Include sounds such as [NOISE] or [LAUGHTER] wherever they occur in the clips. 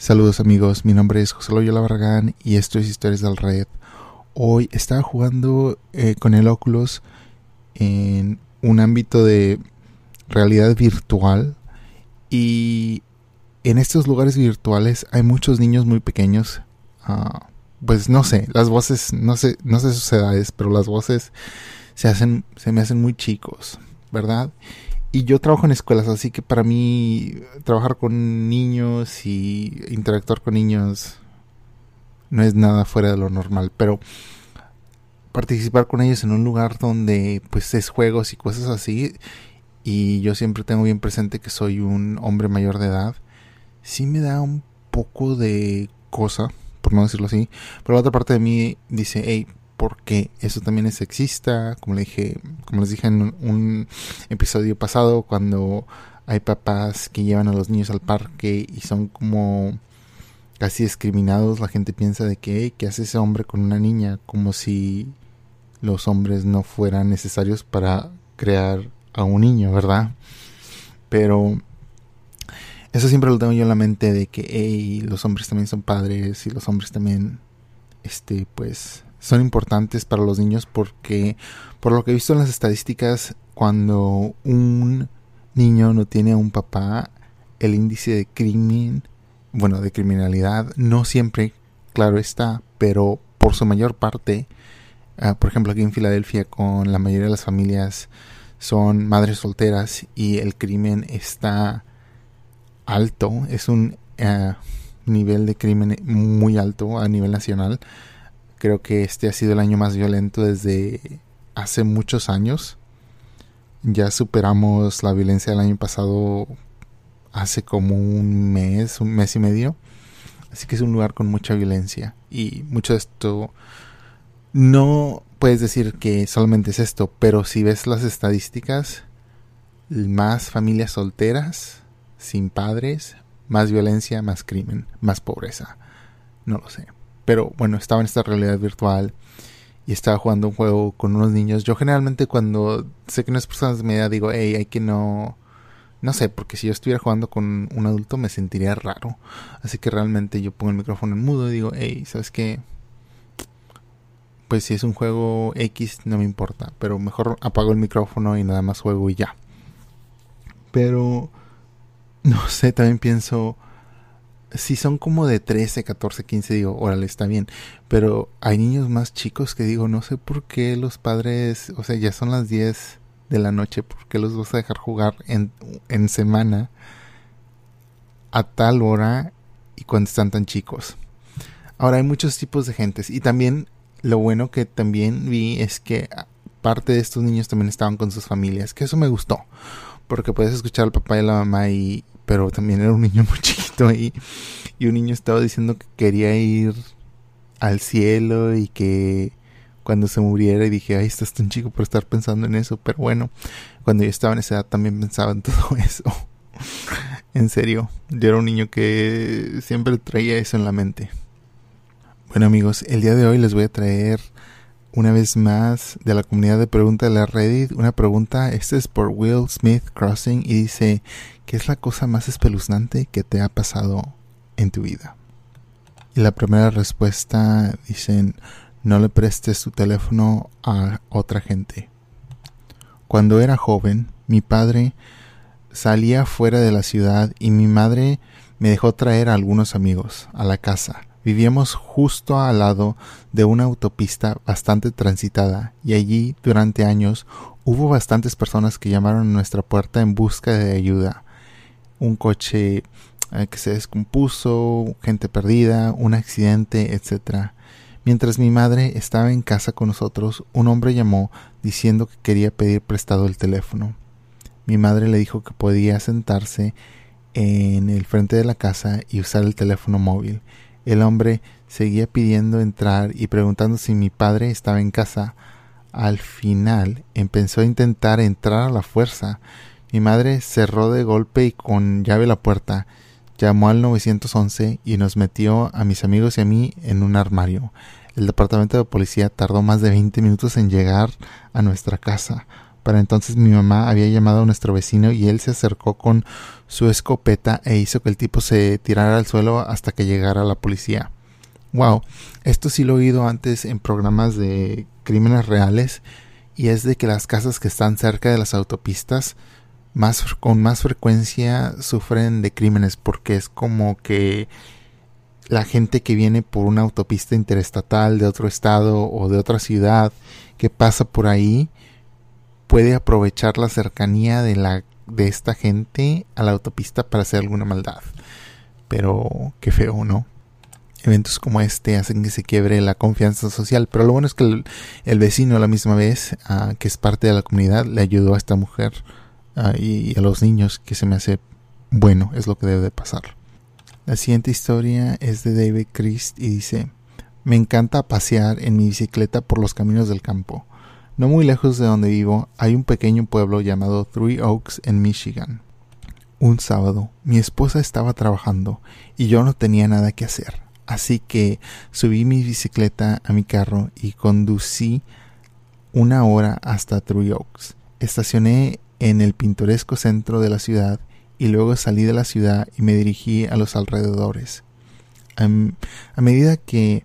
Saludos amigos, mi nombre es José Loyola Barragán y esto es Historias del Red. Hoy estaba jugando eh, con el Oculus en un ámbito de realidad virtual y en estos lugares virtuales hay muchos niños muy pequeños. Ah, pues no sé, las voces, no sé, no sé sus edades, pero las voces se hacen, se me hacen muy chicos, ¿verdad? Y yo trabajo en escuelas, así que para mí trabajar con niños y interactuar con niños no es nada fuera de lo normal, pero participar con ellos en un lugar donde pues es juegos y cosas así y yo siempre tengo bien presente que soy un hombre mayor de edad, sí me da un poco de cosa, por no decirlo así, pero la otra parte de mí dice, hey, porque eso también es sexista, como le dije, como les dije en un, episodio pasado, cuando hay papás que llevan a los niños al parque y son como casi discriminados, la gente piensa de que, ¿qué hace ese hombre con una niña? Como si los hombres no fueran necesarios para crear a un niño, ¿verdad? Pero eso siempre lo tengo yo en la mente de que, hey, los hombres también son padres y los hombres también, este, pues, son importantes para los niños porque, por lo que he visto en las estadísticas, cuando un niño no tiene un papá, el índice de crimen, bueno, de criminalidad, no siempre, claro está, pero por su mayor parte, ah, por ejemplo, aquí en Filadelfia, con la mayoría de las familias son madres solteras y el crimen está alto, es un ah, nivel de crimen muy alto a nivel nacional. Creo que este ha sido el año más violento desde hace muchos años. Ya superamos la violencia del año pasado hace como un mes, un mes y medio. Así que es un lugar con mucha violencia. Y mucho de esto no puedes decir que solamente es esto, pero si ves las estadísticas, más familias solteras, sin padres, más violencia, más crimen, más pobreza. No lo sé. Pero bueno, estaba en esta realidad virtual y estaba jugando un juego con unos niños. Yo generalmente cuando sé que no es personas de mi digo, hey, hay que no... No sé, porque si yo estuviera jugando con un adulto me sentiría raro. Así que realmente yo pongo el micrófono en mudo y digo, hey, ¿sabes qué? Pues si es un juego X no me importa, pero mejor apago el micrófono y nada más juego y ya. Pero, [LAUGHS] no sé, también pienso, si son como de 13, 14, 15, digo, órale, está bien. Pero hay niños más chicos que digo, no sé por qué los padres, o sea, ya son las 10 de la noche, ¿por qué los vas a dejar jugar en, en semana a tal hora y cuando están tan chicos? Ahora hay muchos tipos de gentes y también lo bueno que también vi es que parte de estos niños también estaban con sus familias, que eso me gustó, porque puedes escuchar al papá y a la mamá y pero también era un niño muy chiquito Y un niño estaba diciendo que quería ir al cielo y que cuando se muriera y dije, ay, estás tan chico por estar pensando en eso. Pero bueno, cuando yo estaba en esa edad también pensaba en [LAUGHS] todo eso. en serio, yo era un niño que siempre traía eso en la mente. Bueno amigos, el día de hoy les voy a traer una vez más de la comunidad de preguntas de la Reddit. Una pregunta, esta es por Will Smith Crossing y dice, ¿qué es la cosa más espeluznante que te ha pasado en tu vida? Y la primera respuesta dicen, no le prestes tu teléfono a otra gente. Cuando era joven, mi padre salía fuera de la ciudad y mi madre me dejó traer a algunos amigos a la casa Vivíamos justo al lado de una autopista bastante transitada y allí durante años hubo bastantes personas que llamaron a nuestra puerta en busca de ayuda. Un coche eh, que se descompuso, gente perdida, un accidente, etc. Mientras mi madre estaba en casa con nosotros, un hombre llamó diciendo que quería pedir prestado el teléfono. Mi madre le dijo que podía sentarse en el frente de la casa y usar el teléfono móvil el hombre seguía pidiendo entrar y preguntando si mi padre estaba en casa. Al final empezó a intentar entrar a la fuerza. Mi madre cerró de golpe y con llave la puerta, llamó al 911 y nos metió a mis amigos y a mí en un armario. El departamento de policía tardó más de 20 minutos en llegar a nuestra casa. Para entonces mi mamá había llamado a nuestro vecino y él se acercó con su escopeta e hizo que el tipo se tirara al suelo hasta que llegara la policía. Wow, esto sí lo he oído antes en programas de crímenes reales y es de que las casas que están cerca de las autopistas más con más frecuencia sufren de crímenes porque es como que la gente que viene por una autopista interestatal de otro estado o de otra ciudad que pasa por ahí puede aprovechar la cercanía de la de esta gente a la autopista para hacer alguna maldad. Pero qué feo, ¿no? Eventos como este hacen que se quiebre la confianza social, pero lo bueno es que el, vecino a la misma vez, ah, que es parte de la comunidad, le ayudó a esta mujer ah, y, a los niños, que se me hace bueno, es lo que debe de pasar. La siguiente historia es de David Christ y dice, me encanta pasear en mi bicicleta por los caminos del campo. No muy lejos de donde vivo hay un pequeño pueblo llamado Three Oaks en Michigan. Un sábado mi esposa estaba trabajando y yo no tenía nada que hacer, así que subí mi bicicleta a mi carro y conducí una hora hasta Three Oaks. Estacioné en el pintoresco centro de la ciudad y luego salí de la ciudad y me dirigí a los alrededores. A, medida que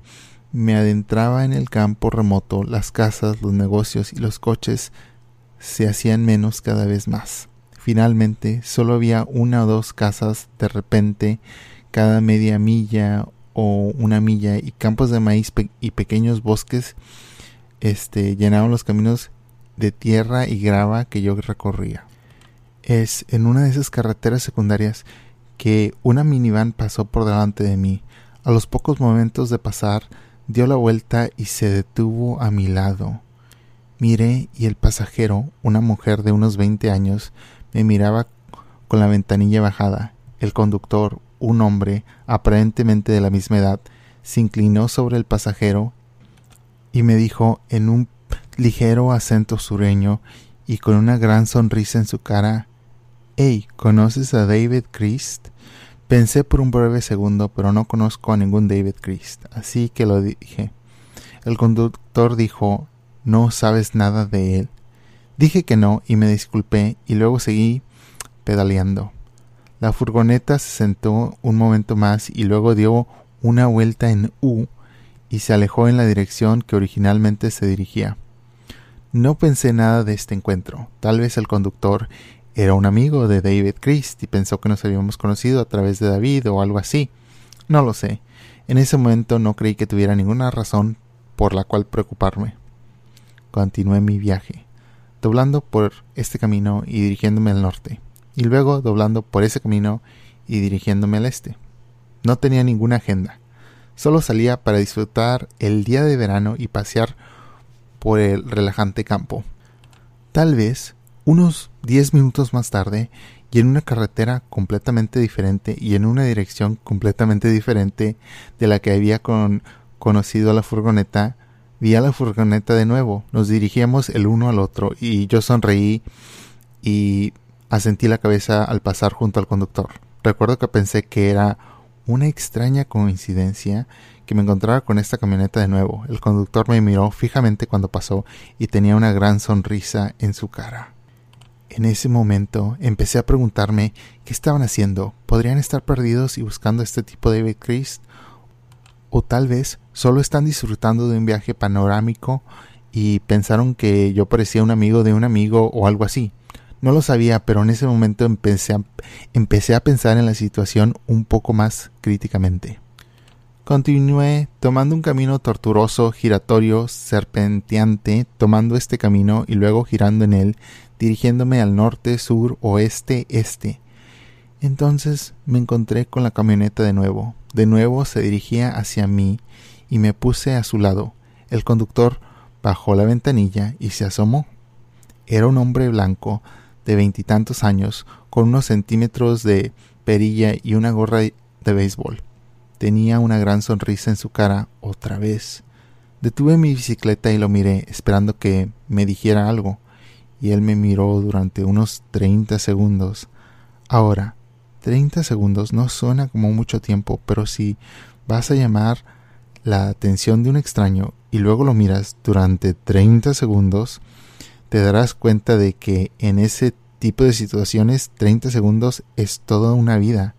me adentraba en el campo remoto, las casas, los negocios y los coches se hacían menos cada vez más. Finalmente, solo había una o dos casas de repente cada media milla o una milla y campos de maíz y pequeños bosques este, llenaban los caminos de tierra y grava que yo recorría es en una de esas carreteras secundarias que una minivan pasó por delante de mí. A los pocos momentos de pasar, dio la vuelta y se detuvo a mi lado. Miré y el pasajero, una mujer de unos veinte años, me miraba con la ventanilla bajada. El conductor, un hombre aparentemente de la misma edad, se inclinó sobre el pasajero y me dijo en un ligero acento sureño y con una gran sonrisa en su cara Hey, ¿conoces a David Christ? Pensé por un breve segundo, pero no conozco a ningún David Christ, así que lo dije. El conductor dijo, ¿no sabes nada de él? Dije que no y me disculpé y luego seguí pedaleando. La furgoneta se sentó un momento más y luego dio una vuelta en U y se alejó en la dirección que originalmente se dirigía. No pensé nada de este encuentro. Tal vez el conductor era un amigo de David Christ y pensó que nos habíamos conocido a través de David o algo así. No lo sé. En ese momento no creí que tuviera ninguna razón por la cual preocuparme. Continué mi viaje, doblando por este camino y dirigiéndome al norte, y luego doblando por ese camino y dirigiéndome al este. No tenía ninguna agenda. Solo salía para disfrutar el día de verano y pasear por el relajante campo. Tal vez unos diez minutos más tarde, y en una carretera completamente diferente y en una dirección completamente diferente de la que había conocido a la furgoneta, vi a la furgoneta de nuevo. Nos dirigíamos el uno al otro y yo sonreí y asentí la cabeza al pasar junto al conductor. Recuerdo que pensé que era una extraña coincidencia que me encontrara con esta camioneta de nuevo. El conductor me miró fijamente cuando pasó y tenía una gran sonrisa en su cara. En ese momento empecé a preguntarme qué estaban haciendo. ¿Podrían estar perdidos y buscando este tipo de David Christ? O tal vez solo están disfrutando de un viaje panorámico y pensaron que yo parecía un amigo de un amigo o algo así. No lo sabía, pero en ese momento empecé a, empecé a pensar en la situación un poco más críticamente. Continué tomando un camino tortuoso, giratorio, serpenteante, tomando este camino y luego girando en él, dirigiéndome al norte, sur, oeste, este. Entonces me encontré con la camioneta de nuevo. De nuevo se dirigía hacia mí y me puse a su lado. El conductor bajó la ventanilla y se asomó. Era un hombre blanco de veintitantos años, con unos centímetros de perilla y una gorra de béisbol. Tenía una gran sonrisa en su cara otra vez. Detuve mi bicicleta y lo miré, esperando que me dijera algo y él me miró durante unos treinta segundos. Ahora, treinta segundos no suena como mucho tiempo, pero si vas a llamar la atención de un extraño y luego lo miras durante treinta segundos, te darás cuenta de que en ese tipo de situaciones 30 segundos es toda una vida.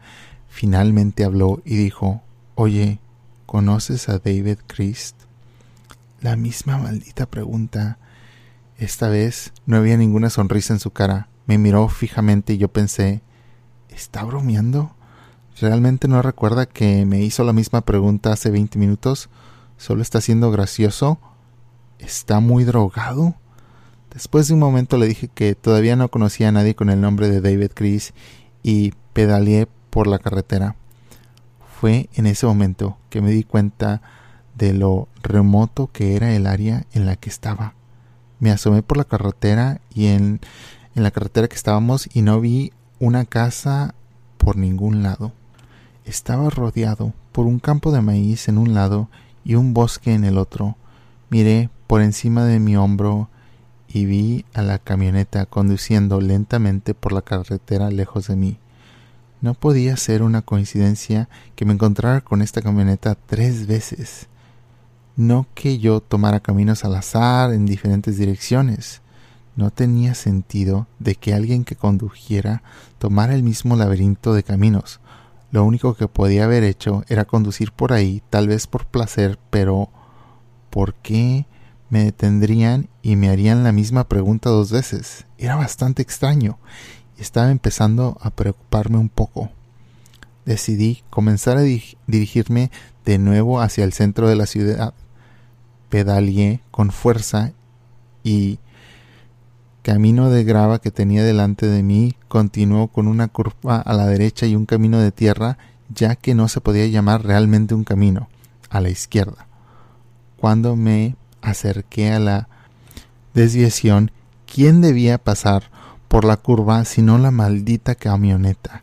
Finalmente habló y dijo, Oye, ¿conoces a David Christ? La misma maldita pregunta. Esta vez no había ninguna sonrisa en su cara. Me miró fijamente y yo pensé, ¿está bromeando? ¿Realmente no recuerda que me hizo la misma pregunta hace 20 minutos? ¿Solo está siendo gracioso? ¿Está muy drogado? Después de un momento le dije que todavía no conocía a nadie con el nombre de David Chris y pedaleé por la carretera. Fue en ese momento que me di cuenta de lo remoto que era el área en la que estaba. Me asomé por la carretera y en, en la carretera que estábamos y no vi una casa por ningún lado. Estaba rodeado por un campo de maíz en un lado y un bosque en el otro. Miré por encima de mi hombro y vi a la camioneta conduciendo lentamente por la carretera lejos de mí. No podía ser una coincidencia que me encontrara con esta camioneta tres veces. No que yo tomara caminos al azar en diferentes direcciones. No tenía sentido de que alguien que condujera tomara el mismo laberinto de caminos, lo único que podía haber hecho era conducir por ahí, tal vez por placer, pero ¿por qué me detendrían y me harían la misma pregunta dos veces? Era bastante extraño y estaba empezando a preocuparme un poco. Decidí comenzar a dirigirme de nuevo hacia el centro de la ciudad. Pedaleé con fuerza y camino de grava que tenía delante de mí continuó con una curva a la derecha y un camino de tierra, ya que no se podía llamar realmente un camino, a la izquierda. Cuando me acerqué a la desviación, ¿quién debía pasar por la curva sino la maldita camioneta?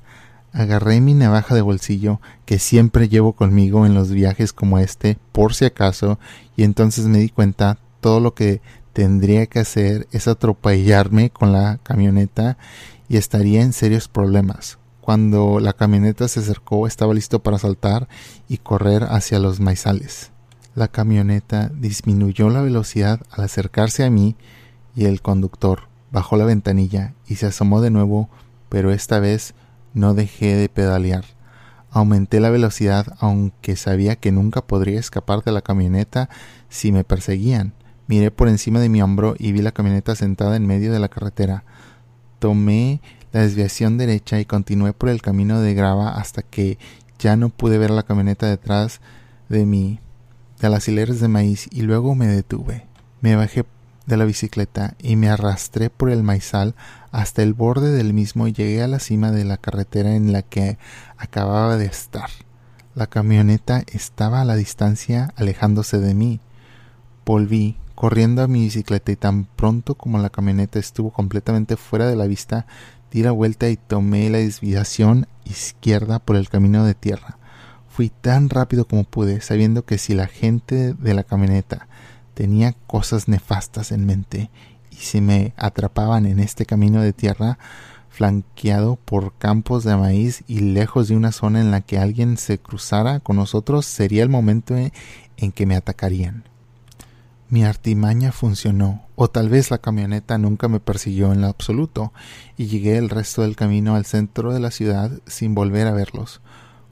Agarré mi navaja de bolsillo, que siempre llevo conmigo en los viajes como este, por si acaso, y entonces me di cuenta todo lo que tendría que hacer es atropellarme con la camioneta y estaría en serios problemas. Cuando la camioneta se acercó estaba listo para saltar y correr hacia los maizales. La camioneta disminuyó la velocidad al acercarse a mí y el conductor bajó la ventanilla y se asomó de nuevo, pero esta vez no dejé de pedalear. Aumenté la velocidad aunque sabía que nunca podría escapar de la camioneta si me perseguían. Miré por encima de mi hombro y vi la camioneta sentada en medio de la carretera. Tomé la desviación derecha y continué por el camino de grava hasta que ya no pude ver la camioneta detrás de mí, de las hileras de maíz, y luego me detuve. Me bajé de la bicicleta y me arrastré por el maizal hasta el borde del mismo y llegué a la cima de la carretera en la que acababa de estar. La camioneta estaba a la distancia alejándose de mí. Volví corriendo a mi bicicleta y tan pronto como la camioneta estuvo completamente fuera de la vista, di la vuelta y tomé la desviación izquierda por el camino de tierra. Fui tan rápido como pude, sabiendo que si la gente de la camioneta tenía cosas nefastas en mente y si me atrapaban en este camino de tierra, flanqueado por campos de maíz y lejos de una zona en la que alguien se cruzara con nosotros, sería el momento en que me atacarían. Mi artimaña funcionó, o tal vez la camioneta nunca me persiguió en lo absoluto, y llegué el resto del camino al centro de la ciudad sin volver a verlos.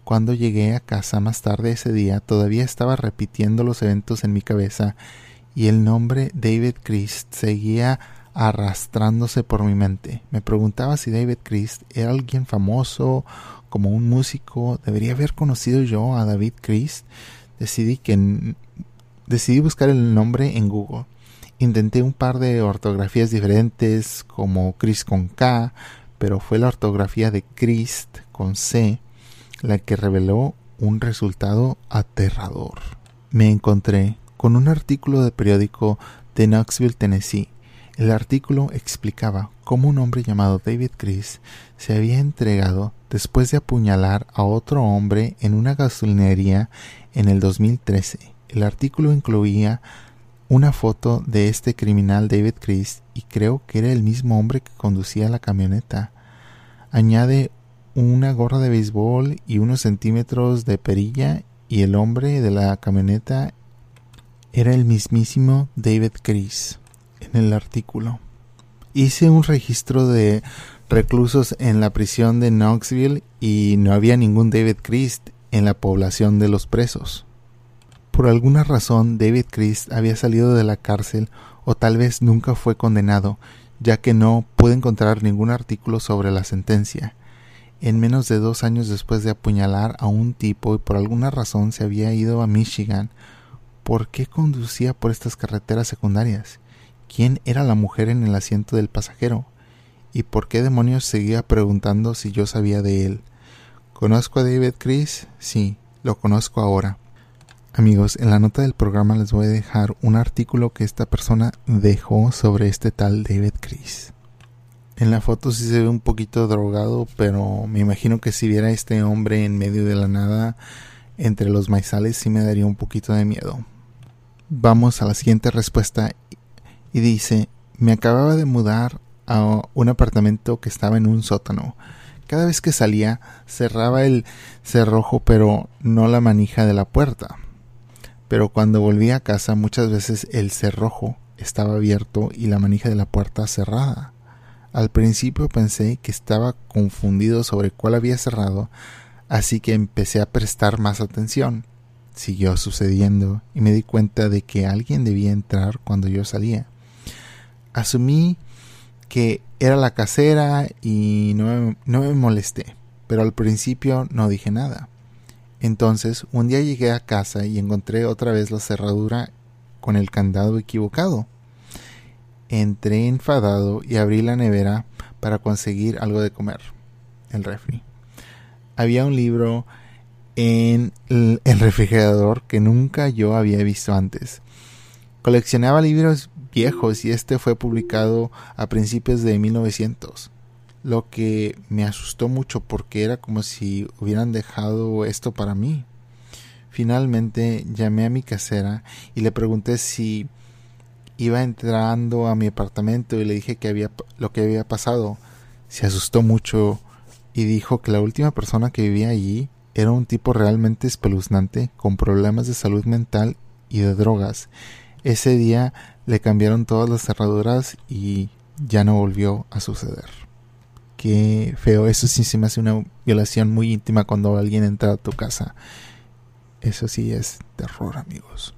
Cuando llegué a casa más tarde ese día, todavía estaba repitiendo los eventos en mi cabeza, y el nombre David Christ seguía arrastrándose por mi mente. Me preguntaba si David Christ era alguien famoso, como un músico. ¿Debería haber conocido yo a David Christ? Decidí que decidí buscar el nombre en Google. Intenté un par de ortografías diferentes como Chris con K, pero fue la ortografía de Christ con C la que reveló un resultado aterrador. Me encontré con un artículo de periódico de Knoxville, Tennessee. El artículo explicaba cómo un hombre llamado David Chris se había entregado después de apuñalar a otro hombre en una gasolinería en el 2013 el artículo incluía una foto de este criminal David Chris y creo que era el mismo hombre que conducía la camioneta. Añade una gorra de béisbol y unos centímetros de perilla y el hombre de la camioneta era el mismísimo David Chris en el artículo. Hice un registro de reclusos en la prisión de Knoxville y no había ningún David Christ en la población de los presos. Por alguna razón David Christ había salido de la cárcel o tal vez nunca fue condenado, ya que no pude encontrar ningún artículo sobre la sentencia. En menos de dos años después de apuñalar a un tipo y por alguna razón se había ido a Michigan, ¿por qué conducía por estas carreteras secundarias? ¿Quién era la mujer en el asiento del pasajero? ¿Y por qué demonios seguía preguntando si yo sabía de él? ¿Conozco a David Chris? Sí, lo conozco ahora. Amigos, en la nota del programa les voy a dejar un artículo que esta persona dejó sobre este tal David Chris. En la foto sí se ve un poquito drogado, pero me imagino que si viera a este hombre en medio de la nada entre los maizales sí me daría un poquito de miedo. Vamos a la siguiente respuesta y dice, me acababa de mudar a un apartamento que estaba en un sótano. Cada vez que salía cerraba el cerrojo pero no la manija de la puerta pero cuando volví a casa muchas veces el cerrojo estaba abierto y la manija de la puerta cerrada. Al principio pensé que estaba confundido sobre cuál había cerrado, así que empecé a prestar más atención. Siguió sucediendo y me di cuenta de que alguien debía entrar cuando yo salía. Asumí que era la casera y no me, no me molesté, pero al principio no dije nada. Entonces, un día llegué a casa y encontré otra vez la cerradura con el candado equivocado. Entré enfadado y abrí la nevera para conseguir algo de comer, el refri. Había un libro en el refrigerador que nunca yo había visto antes. Coleccionaba libros viejos y este fue publicado a principios de 1900 lo que me asustó mucho porque era como si hubieran dejado esto para mí. Finalmente llamé a mi casera y le pregunté si iba entrando a mi apartamento y le dije que había lo que había pasado. Se asustó mucho y dijo que la última persona que vivía allí era un tipo realmente espeluznante con problemas de salud mental y de drogas. Ese día le cambiaron todas las cerraduras y ya no volvió a suceder. Qué feo. Eso sí se me hace una violación muy íntima cuando alguien entra a tu casa. Eso sí es terror, amigos.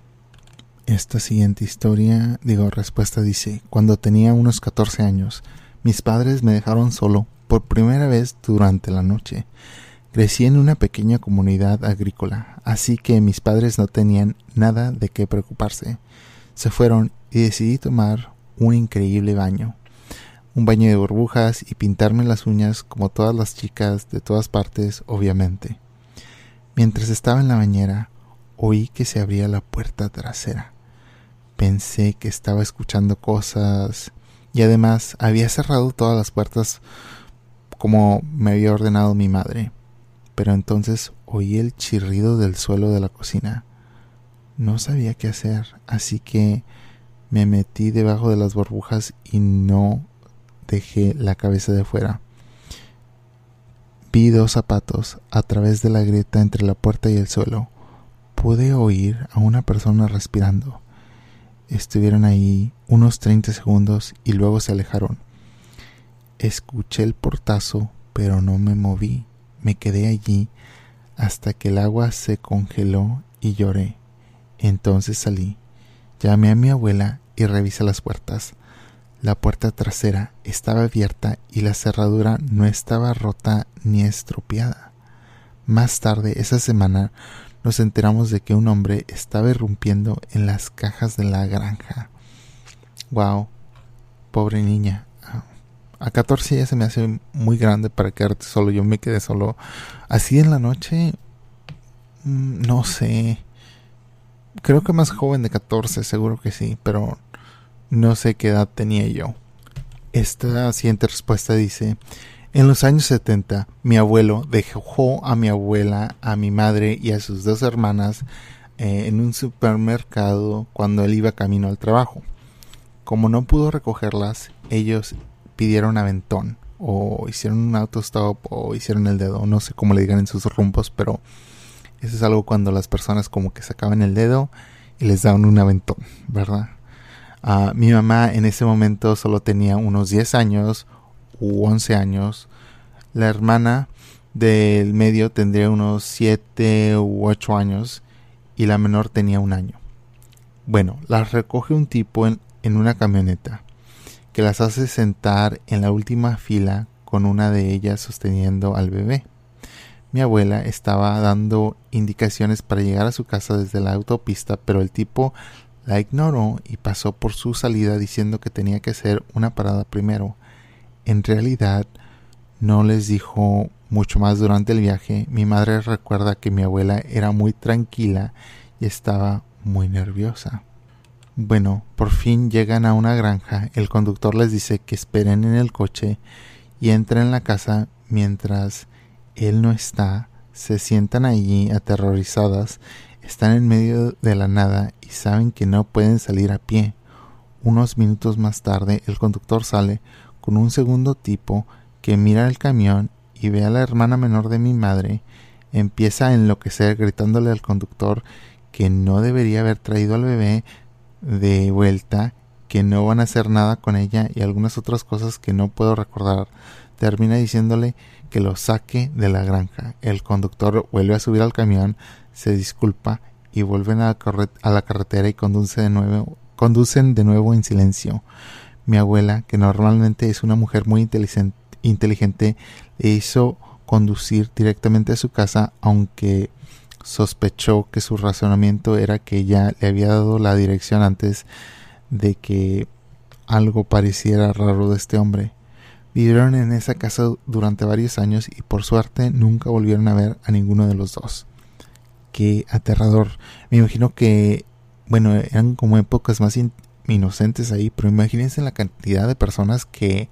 Esta siguiente historia, digo, respuesta dice, cuando tenía unos 14 años, mis padres me dejaron solo por primera vez durante la noche. Crecí en una pequeña comunidad agrícola, así que mis padres no tenían nada de qué preocuparse. Se fueron y decidí tomar un increíble baño un baño de burbujas y pintarme las uñas como todas las chicas de todas partes, obviamente. Mientras estaba en la bañera, oí que se abría la puerta trasera. Pensé que estaba escuchando cosas y además había cerrado todas las puertas como me había ordenado mi madre. Pero entonces oí el chirrido del suelo de la cocina. No sabía qué hacer, así que me metí debajo de las burbujas y no dejé la cabeza de fuera. Vi dos zapatos a través de la grieta entre la puerta y el suelo. Pude oír a una persona respirando. Estuvieron ahí unos 30 segundos y luego se alejaron. Escuché el portazo, pero no me moví. Me quedé allí hasta que el agua se congeló y lloré. Entonces salí. Llamé a mi abuela y revisé las puertas. La puerta trasera estaba abierta y la cerradura no estaba rota ni estropeada. Más tarde esa semana nos enteramos de que un hombre estaba irrumpiendo en las cajas de la granja. Wow, pobre niña. A 14 ya se me hace muy grande para quedarte solo. Yo me quedé solo. Así en la noche, mm, no sé. Creo que más joven de 14, seguro que sí, pero no sé qué edad tenía yo. Esta siguiente respuesta dice, en los años 70, mi abuelo dejó a mi abuela, a mi madre y a sus dos hermanas eh, en un supermercado cuando él iba camino al trabajo. Como no pudo recogerlas, ellos pidieron aventón o hicieron un autostop o hicieron el dedo, no sé cómo le digan en sus rumbos, pero eso es algo cuando las personas como que sacaban el dedo y les daban un aventón, ¿verdad? Ah, mi mamá en ese momento solo tenía unos 10 años u 11 años. La hermana del medio tendría unos 7 u 8 años y la menor tenía un año. Bueno, las recoge un tipo en, en una camioneta que las hace sentar en la última fila con una de ellas sosteniendo al bebé. Mi abuela estaba dando indicaciones para llegar a su casa desde la autopista, pero el tipo la ignoró y pasó por su salida diciendo que tenía que hacer una parada primero. En realidad, no les dijo mucho más durante el viaje. Mi madre recuerda que mi abuela era muy tranquila y estaba muy nerviosa. Bueno, por fin llegan a una granja. El conductor les dice que esperen en el coche y entren en la casa mientras él no está. Se sientan allí aterrorizadas. Están en medio de la nada y saben que no pueden salir a pie. Unos minutos más tarde el conductor sale con un segundo tipo que mira el camión y ve a la hermana menor de mi madre. Empieza a enloquecer gritándole al conductor que no debería haber traído al bebé de vuelta, que no van a hacer nada con ella y algunas otras cosas que no puedo recordar. Termina diciéndole que lo saque de la granja. El conductor vuelve a subir al camión, se disculpa y vuelven a, la carretera y conducen de nuevo en silencio. Mi abuela, que normalmente es una mujer muy inteligente, le hizo conducir directamente a su casa, aunque sospechó que su razonamiento era que ella le había dado la dirección antes de que algo pareciera raro de este hombre. Vivieron en esa casa durante varios años y por suerte nunca volvieron a ver a ninguno de los dos. Qué aterrador. Me imagino que, bueno, eran como épocas más inocentes ahí, pero imagínense la cantidad de personas que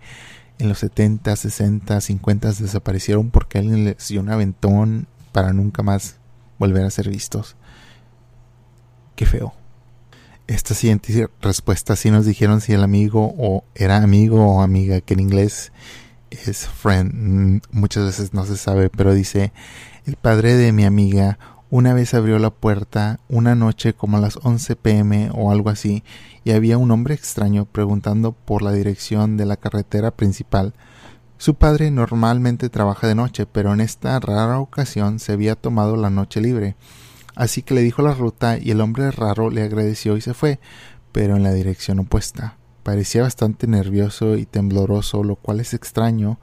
en los 70, 60, 50 desaparecieron porque alguien les dio un aventón para nunca más volver a ser vistos. Qué feo. Esta siguiente respuesta sí nos dijeron si el amigo o era amigo o amiga, que en inglés es friend. Mm, muchas veces no se sabe, pero dice, el padre de mi amiga una vez abrió la puerta una noche como a las 11 pm o algo así y había un hombre extraño preguntando por la dirección de la carretera principal su padre normalmente trabaja de noche, pero en esta rara ocasión se había tomado la noche libre. Así que le dijo la ruta y el hombre raro le agradeció y se fue, pero en la dirección opuesta. Parecía bastante nervioso y tembloroso, lo cual es extraño,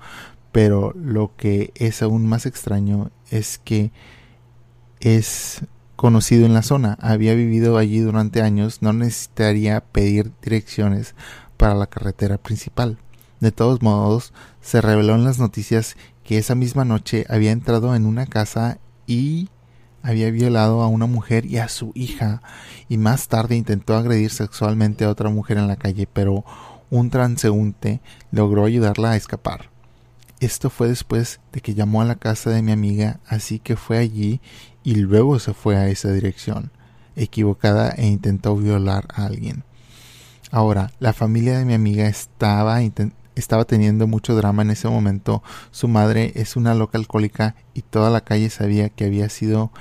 pero lo que es aún más extraño es que es conocido en la zona, había vivido allí durante años, no necesitaría pedir direcciones para la carretera principal. De todos modos, se reveló en las noticias que esa misma noche había entrado en una casa y había violado a una mujer y a su hija, y más tarde intentó agredir sexualmente a otra mujer en la calle, pero un transeúnte logró ayudarla a escapar. Esto fue después de que llamó a la casa de mi amiga, así que fue allí y luego se fue a esa dirección, equivocada e intentó violar a alguien. Ahora, la familia de mi amiga estaba estaba teniendo mucho drama en ese momento. Su madre es una loca alcohólica y toda la calle sabía que había sido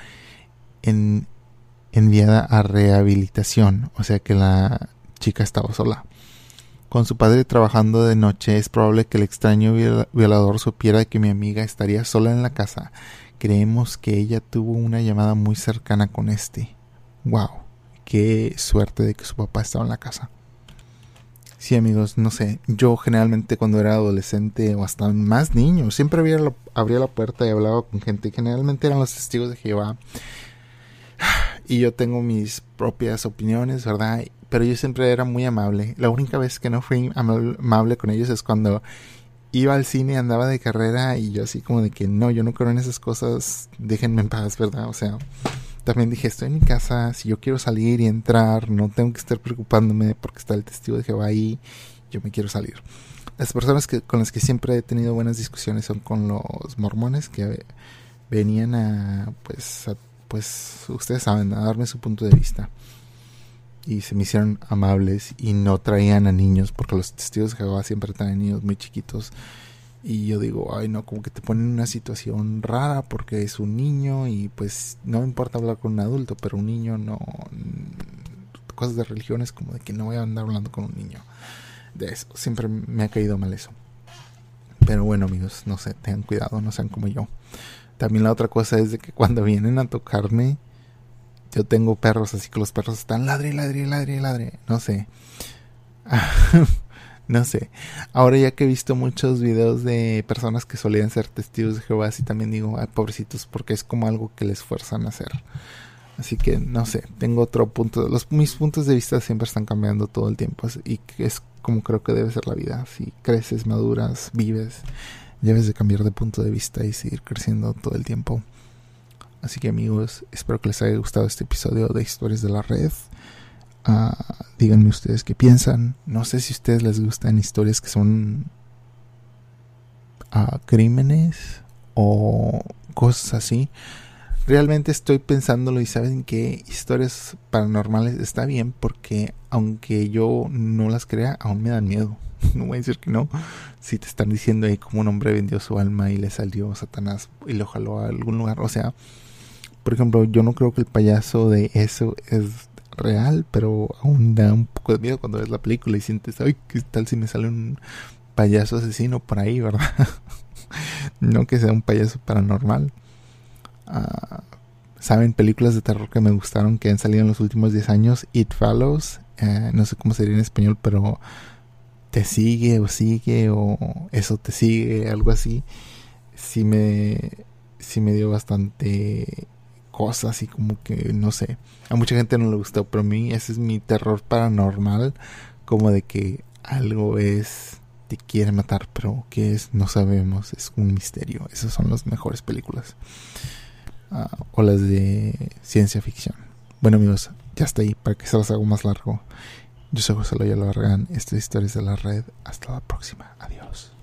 enviada a rehabilitación, o sea que la chica estaba sola. Con su padre trabajando de noche, es probable que el extraño violador supiera que mi amiga estaría sola en la casa. Creemos que ella tuvo una llamada muy cercana con este. Wow, qué suerte de que su papá estaba en la casa. Sí, amigos, no sé. Yo generalmente cuando era adolescente o hasta más niño, siempre abría la, puerta y hablaba con gente. Generalmente eran los testigos de Jehová. [SIGHS] Y yo tengo mis propias opiniones, ¿verdad? Pero yo siempre era muy amable. La única vez que no fui amable con ellos es cuando iba al cine, andaba de carrera y yo así como de que no, yo no creo en esas cosas, déjenme en paz, ¿verdad? O sea, también dije, estoy en mi casa, si yo quiero salir y entrar, no tengo que estar preocupándome porque está el testigo de Jehová ahí, yo me quiero salir. Las personas que, con las que siempre he tenido buenas discusiones son con los mormones que venían a, pues, pues, ustedes saben, a darme su punto de vista. Y se me hicieron amables y no traían a niños, porque los testigos de Jehová siempre traen niños muy chiquitos y yo digo, ay no, como que te ponen en una situación rara porque es un niño y pues no me importa hablar con un adulto, pero un niño no, cosas de religiones como de que no voy a andar hablando con un niño. De eso, siempre me ha caído mal eso. Pero bueno, amigos, no sé, tengan cuidado, no sean como yo. También la otra cosa es de que cuando vienen a tocarme, yo tengo perros, así que los perros están ladre, ladre, ladre, ladre. No sé. [LAUGHS] no sé. Ahora ya que he visto muchos videos de personas que solían ser testigos de Jehová, así también digo, ay, pobrecitos, porque es como algo que les fuerzan a hacer. Así que no sé, tengo otro punto. Los, mis puntos de vista siempre están cambiando todo el tiempo y es como creo que debe ser la vida. Si creces, maduras, vives, debes de cambiar de punto de vista y seguir creciendo todo el tiempo. Así que amigos, espero que les haya gustado este episodio de Historias de la Red. Uh, díganme ustedes qué piensan. No sé si a ustedes les gustan historias que son uh, crímenes o cosas así. Realmente estoy pensándolo y saben que historias paranormales está bien porque aunque yo no las crea, aún me dan miedo. [LAUGHS] No voy a decir que no. Si te están diciendo ahí como un hombre vendió su alma y le salió Satanás y lo jaló a algún lugar. O sea, por ejemplo, yo no creo que el payaso de eso es real, pero aún da un poco de miedo cuando ves la película y sientes, ay, ¿qué tal si me sale un payaso asesino por ahí, [LAUGHS] verdad? no que sea un payaso paranormal. Uh, Saben, películas de terror que me gustaron que han salido en los últimos 10 años. It Follows, eh, no sé cómo sería en español, pero te sigue o sigue o eso te sigue, algo así. Sí me, sí me dio bastante cosas y como que no sé. A mucha gente no le gustó, pero a mí ese es mi terror paranormal, como de que algo es te quiere matar, pero qué es no sabemos, es un misterio. Esas son las mejores películas. Uh, o las de ciencia ficción. Bueno amigos, ya está ahí para que se las hago más largo. Yo soy José Loya Largan, esta es Historias de la Red. Hasta la próxima. Adiós.